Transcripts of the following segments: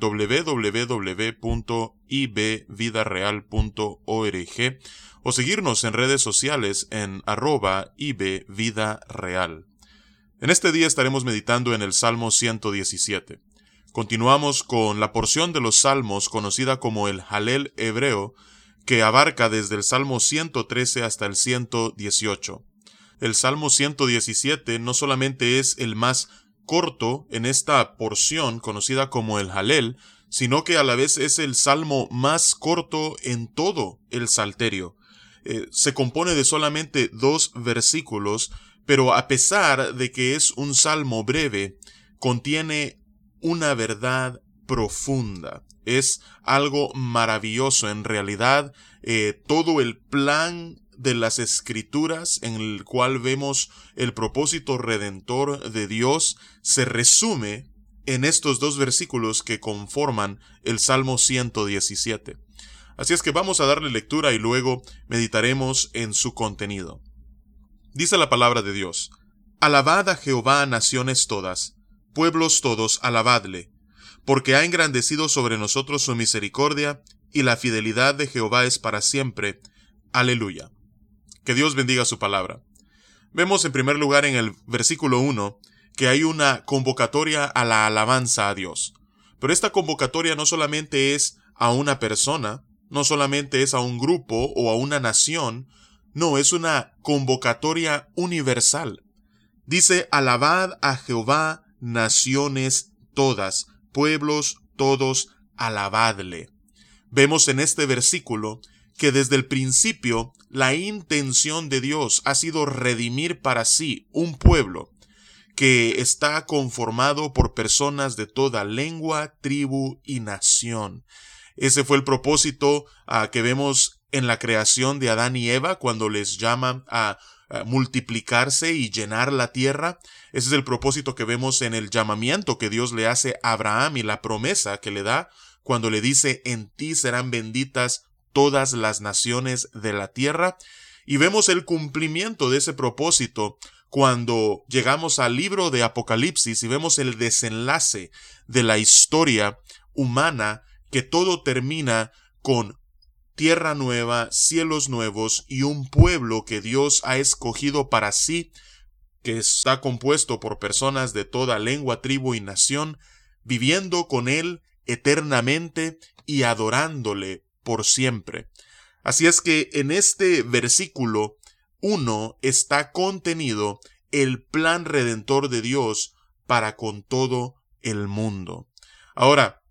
www.ibvidareal.org o seguirnos en redes sociales en arroba Vida Real. En este día estaremos meditando en el Salmo 117. Continuamos con la porción de los Salmos conocida como el Halel hebreo, que abarca desde el Salmo 113 hasta el 118. El Salmo 117 no solamente es el más corto en esta porción conocida como el Halel, sino que a la vez es el salmo más corto en todo el Salterio. Eh, se compone de solamente dos versículos, pero a pesar de que es un salmo breve, contiene una verdad profunda. Es algo maravilloso. En realidad, eh, todo el plan de las escrituras en el cual vemos el propósito redentor de Dios se resume en estos dos versículos que conforman el Salmo 117. Así es que vamos a darle lectura y luego meditaremos en su contenido. Dice la palabra de Dios, Alabad a Jehová naciones todas, pueblos todos, alabadle, porque ha engrandecido sobre nosotros su misericordia, y la fidelidad de Jehová es para siempre. Aleluya. Que Dios bendiga su palabra. Vemos en primer lugar en el versículo 1 que hay una convocatoria a la alabanza a Dios. Pero esta convocatoria no solamente es a una persona, no solamente es a un grupo o a una nación, no, es una convocatoria universal. Dice, alabad a Jehová naciones todas, pueblos todos, alabadle. Vemos en este versículo que desde el principio la intención de Dios ha sido redimir para sí un pueblo que está conformado por personas de toda lengua, tribu y nación. Ese fue el propósito ah, que vemos en la creación de Adán y Eva cuando les llama a, a multiplicarse y llenar la tierra. Ese es el propósito que vemos en el llamamiento que Dios le hace a Abraham y la promesa que le da cuando le dice en ti serán benditas todas las naciones de la tierra. Y vemos el cumplimiento de ese propósito cuando llegamos al libro de Apocalipsis y vemos el desenlace de la historia humana que todo termina con tierra nueva, cielos nuevos y un pueblo que Dios ha escogido para sí, que está compuesto por personas de toda lengua, tribu y nación, viviendo con Él eternamente y adorándole por siempre. Así es que en este versículo 1 está contenido el plan redentor de Dios para con todo el mundo. Ahora,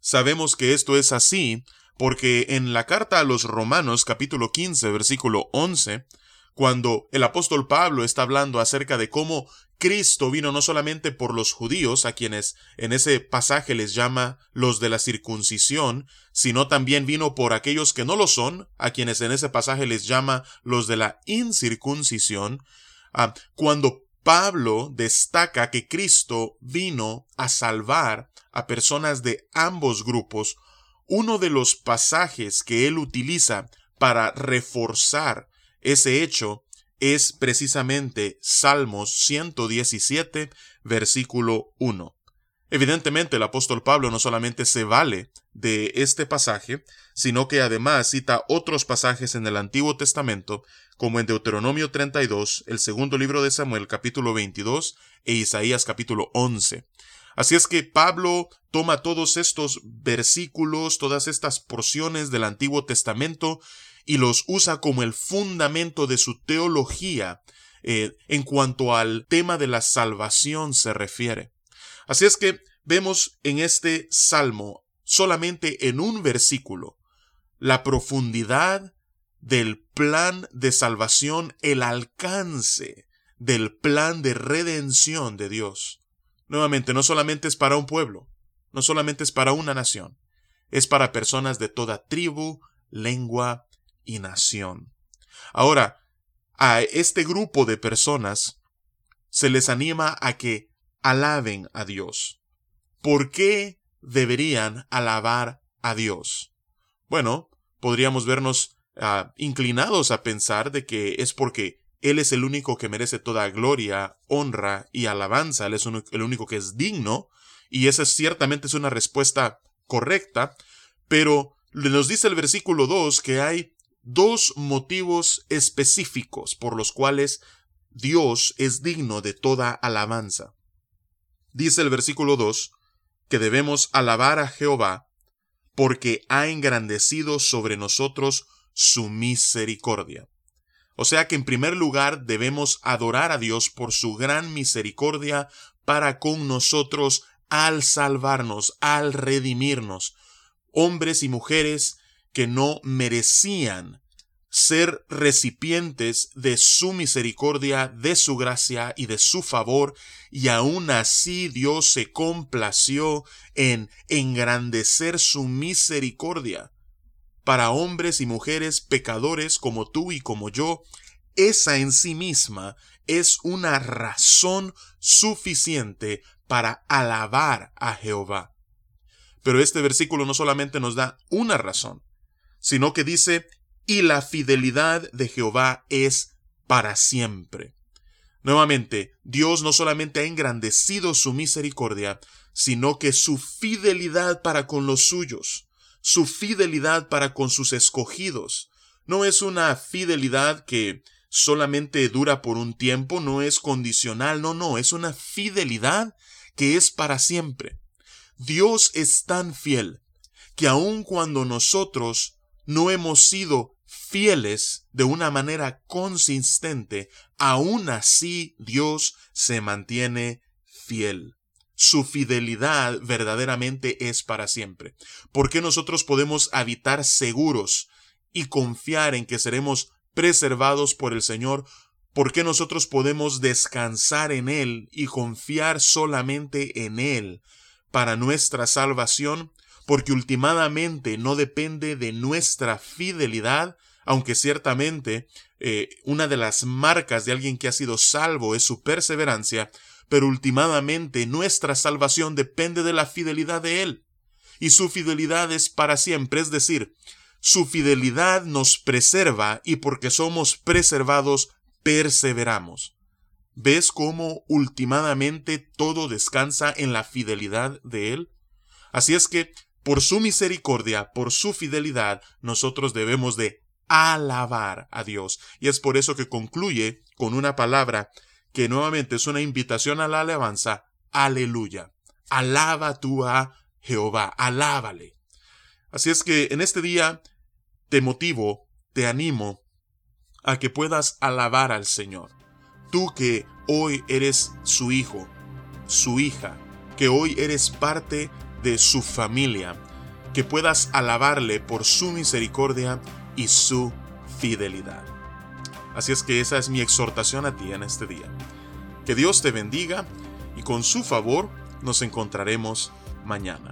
sabemos que esto es así porque en la carta a los Romanos capítulo 15 versículo 11, cuando el apóstol Pablo está hablando acerca de cómo Cristo vino no solamente por los judíos, a quienes en ese pasaje les llama los de la circuncisión, sino también vino por aquellos que no lo son, a quienes en ese pasaje les llama los de la incircuncisión, ah, cuando Pablo destaca que Cristo vino a salvar a personas de ambos grupos, uno de los pasajes que él utiliza para reforzar ese hecho es precisamente Salmos 117, versículo 1. Evidentemente el apóstol Pablo no solamente se vale de este pasaje, sino que además cita otros pasajes en el Antiguo Testamento, como en Deuteronomio 32, el segundo libro de Samuel capítulo 22 e Isaías capítulo 11. Así es que Pablo toma todos estos versículos, todas estas porciones del Antiguo Testamento y los usa como el fundamento de su teología eh, en cuanto al tema de la salvación se refiere. Así es que vemos en este salmo solamente en un versículo la profundidad del plan de salvación, el alcance del plan de redención de Dios. Nuevamente, no solamente es para un pueblo, no solamente es para una nación, es para personas de toda tribu, lengua y nación. Ahora, a este grupo de personas se les anima a que alaben a Dios. ¿Por qué deberían alabar a Dios? Bueno, podríamos vernos ah, inclinados a pensar de que es porque Él es el único que merece toda gloria, honra y alabanza, Él es el único que es digno, y esa ciertamente es una respuesta correcta, pero nos dice el versículo 2 que hay dos motivos específicos por los cuales Dios es digno de toda alabanza. Dice el versículo 2 que debemos alabar a Jehová porque ha engrandecido sobre nosotros su misericordia. O sea que en primer lugar debemos adorar a Dios por su gran misericordia para con nosotros al salvarnos, al redimirnos. Hombres y mujeres que no merecían ser recipientes de su misericordia, de su gracia y de su favor, y aún así Dios se complació en engrandecer su misericordia para hombres y mujeres pecadores como tú y como yo, esa en sí misma es una razón suficiente para alabar a Jehová. Pero este versículo no solamente nos da una razón, sino que dice, y la fidelidad de Jehová es para siempre. Nuevamente, Dios no solamente ha engrandecido su misericordia, sino que su fidelidad para con los suyos, su fidelidad para con sus escogidos, no es una fidelidad que solamente dura por un tiempo, no es condicional, no, no, es una fidelidad que es para siempre. Dios es tan fiel que aun cuando nosotros no hemos sido fieles de una manera consistente, aún así Dios se mantiene fiel. Su fidelidad verdaderamente es para siempre. ¿Por qué nosotros podemos habitar seguros y confiar en que seremos preservados por el Señor? ¿Por qué nosotros podemos descansar en Él y confiar solamente en Él para nuestra salvación? Porque últimamente no depende de nuestra fidelidad, aunque ciertamente eh, una de las marcas de alguien que ha sido salvo es su perseverancia, pero últimamente nuestra salvación depende de la fidelidad de Él. Y su fidelidad es para siempre, es decir, su fidelidad nos preserva y porque somos preservados, perseveramos. ¿Ves cómo últimamente todo descansa en la fidelidad de Él? Así es que, por su misericordia, por su fidelidad, nosotros debemos de alabar a Dios. Y es por eso que concluye con una palabra que nuevamente es una invitación a la alabanza. Aleluya. Alaba tú a Jehová. Alábale. Así es que en este día te motivo, te animo a que puedas alabar al Señor. Tú que hoy eres su hijo, su hija, que hoy eres parte de su familia, que puedas alabarle por su misericordia y su fidelidad. Así es que esa es mi exhortación a ti en este día. Que Dios te bendiga y con su favor nos encontraremos mañana.